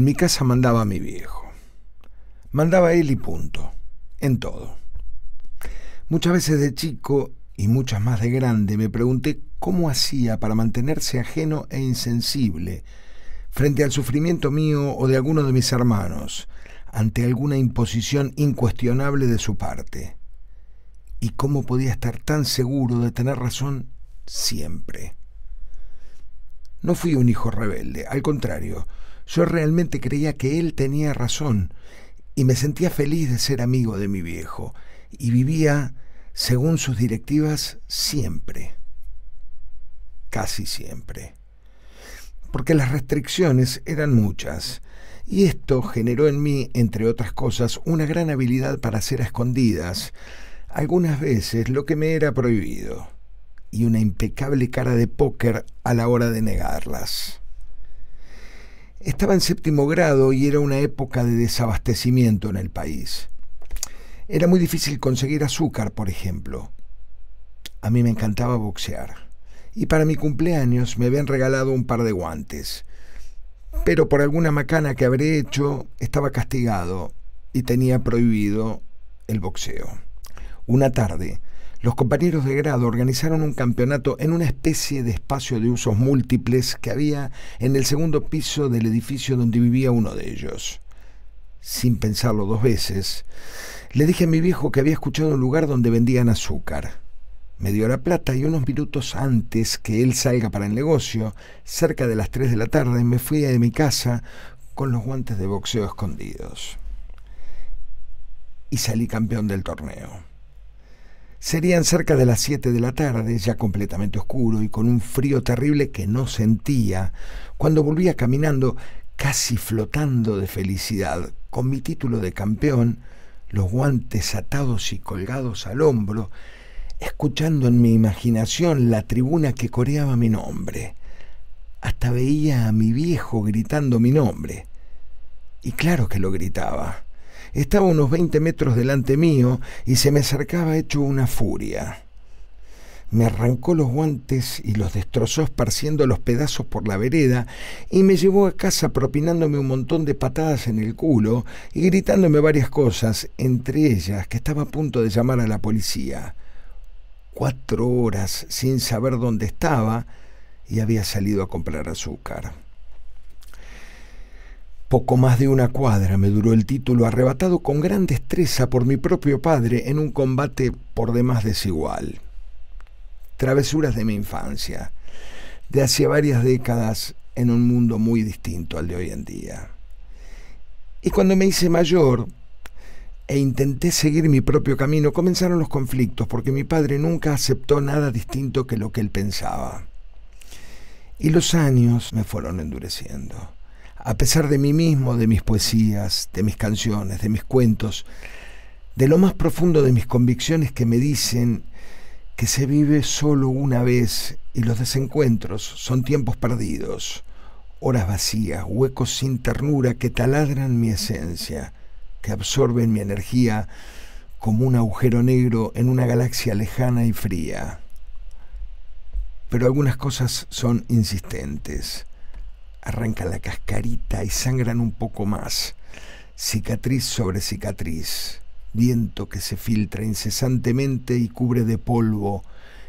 En mi casa mandaba mi viejo. Mandaba él y punto. En todo. Muchas veces de chico y muchas más de grande me pregunté cómo hacía para mantenerse ajeno e insensible frente al sufrimiento mío o de alguno de mis hermanos, ante alguna imposición incuestionable de su parte. Y cómo podía estar tan seguro de tener razón siempre. No fui un hijo rebelde, al contrario, yo realmente creía que él tenía razón y me sentía feliz de ser amigo de mi viejo y vivía según sus directivas siempre, casi siempre, porque las restricciones eran muchas y esto generó en mí, entre otras cosas, una gran habilidad para hacer a escondidas, algunas veces lo que me era prohibido, y una impecable cara de póker a la hora de negarlas. Estaba en séptimo grado y era una época de desabastecimiento en el país. Era muy difícil conseguir azúcar, por ejemplo. A mí me encantaba boxear. Y para mi cumpleaños me habían regalado un par de guantes. Pero por alguna macana que habré hecho, estaba castigado y tenía prohibido el boxeo. Una tarde, los compañeros de grado organizaron un campeonato en una especie de espacio de usos múltiples que había en el segundo piso del edificio donde vivía uno de ellos. Sin pensarlo dos veces, le dije a mi viejo que había escuchado un lugar donde vendían azúcar. Me dio la plata y unos minutos antes que él salga para el negocio, cerca de las tres de la tarde, me fui a mi casa con los guantes de boxeo escondidos. Y salí campeón del torneo. Serían cerca de las siete de la tarde, ya completamente oscuro y con un frío terrible que no sentía, cuando volvía caminando, casi flotando de felicidad, con mi título de campeón, los guantes atados y colgados al hombro, escuchando en mi imaginación la tribuna que coreaba mi nombre. Hasta veía a mi viejo gritando mi nombre. Y claro que lo gritaba estaba unos 20 metros delante mío y se me acercaba hecho una furia. Me arrancó los guantes y los destrozó esparciendo los pedazos por la vereda y me llevó a casa propinándome un montón de patadas en el culo y gritándome varias cosas, entre ellas que estaba a punto de llamar a la policía. Cuatro horas sin saber dónde estaba y había salido a comprar azúcar. Poco más de una cuadra me duró el título arrebatado con gran destreza por mi propio padre en un combate por demás desigual. Travesuras de mi infancia, de hace varias décadas en un mundo muy distinto al de hoy en día. Y cuando me hice mayor e intenté seguir mi propio camino, comenzaron los conflictos porque mi padre nunca aceptó nada distinto que lo que él pensaba. Y los años me fueron endureciendo a pesar de mí mismo, de mis poesías, de mis canciones, de mis cuentos, de lo más profundo de mis convicciones que me dicen que se vive solo una vez y los desencuentros son tiempos perdidos, horas vacías, huecos sin ternura que taladran mi esencia, que absorben mi energía como un agujero negro en una galaxia lejana y fría. Pero algunas cosas son insistentes arrancan la cascarita y sangran un poco más, cicatriz sobre cicatriz, viento que se filtra incesantemente y cubre de polvo,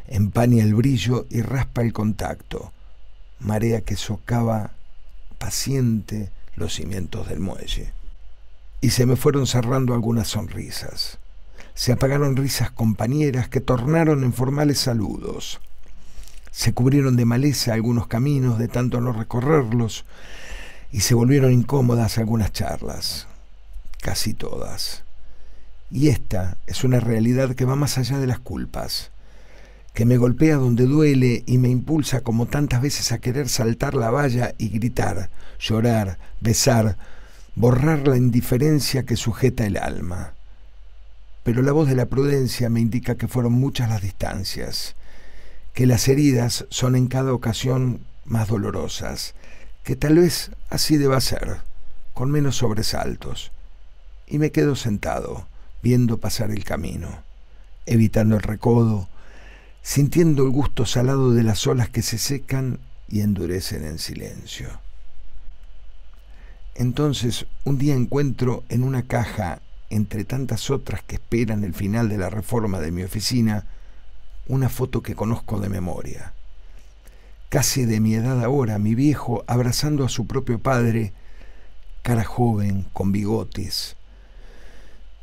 empaña el brillo y raspa el contacto, marea que socava paciente los cimientos del muelle. Y se me fueron cerrando algunas sonrisas. Se apagaron risas compañeras que tornaron en formales saludos. Se cubrieron de maleza algunos caminos de tanto no recorrerlos y se volvieron incómodas algunas charlas, casi todas. Y esta es una realidad que va más allá de las culpas, que me golpea donde duele y me impulsa como tantas veces a querer saltar la valla y gritar, llorar, besar, borrar la indiferencia que sujeta el alma. Pero la voz de la prudencia me indica que fueron muchas las distancias, que las heridas son en cada ocasión más dolorosas, que tal vez así deba ser, con menos sobresaltos. Y me quedo sentado, viendo pasar el camino, evitando el recodo, sintiendo el gusto salado de las olas que se secan y endurecen en silencio. Entonces, un día encuentro en una caja, entre tantas otras que esperan el final de la reforma de mi oficina, una foto que conozco de memoria. Casi de mi edad ahora, mi viejo abrazando a su propio padre, cara joven, con bigotes.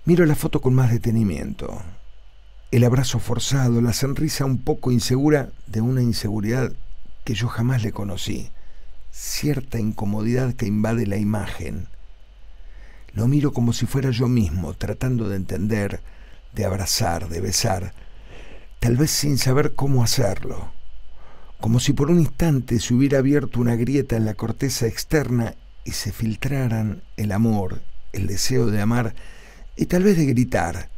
Miro la foto con más detenimiento. El abrazo forzado, la sonrisa un poco insegura de una inseguridad que yo jamás le conocí cierta incomodidad que invade la imagen. Lo miro como si fuera yo mismo, tratando de entender, de abrazar, de besar, tal vez sin saber cómo hacerlo, como si por un instante se hubiera abierto una grieta en la corteza externa y se filtraran el amor, el deseo de amar y tal vez de gritar,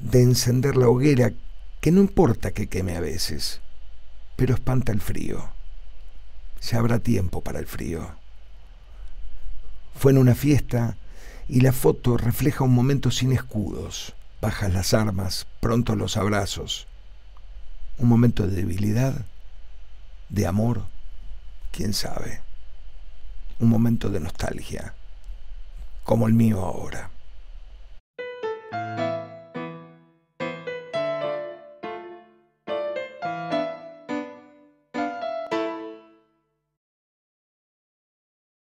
de encender la hoguera que no importa que queme a veces, pero espanta el frío ya habrá tiempo para el frío. Fue en una fiesta y la foto refleja un momento sin escudos, bajas las armas, pronto los abrazos. Un momento de debilidad, de amor, quién sabe. Un momento de nostalgia, como el mío ahora.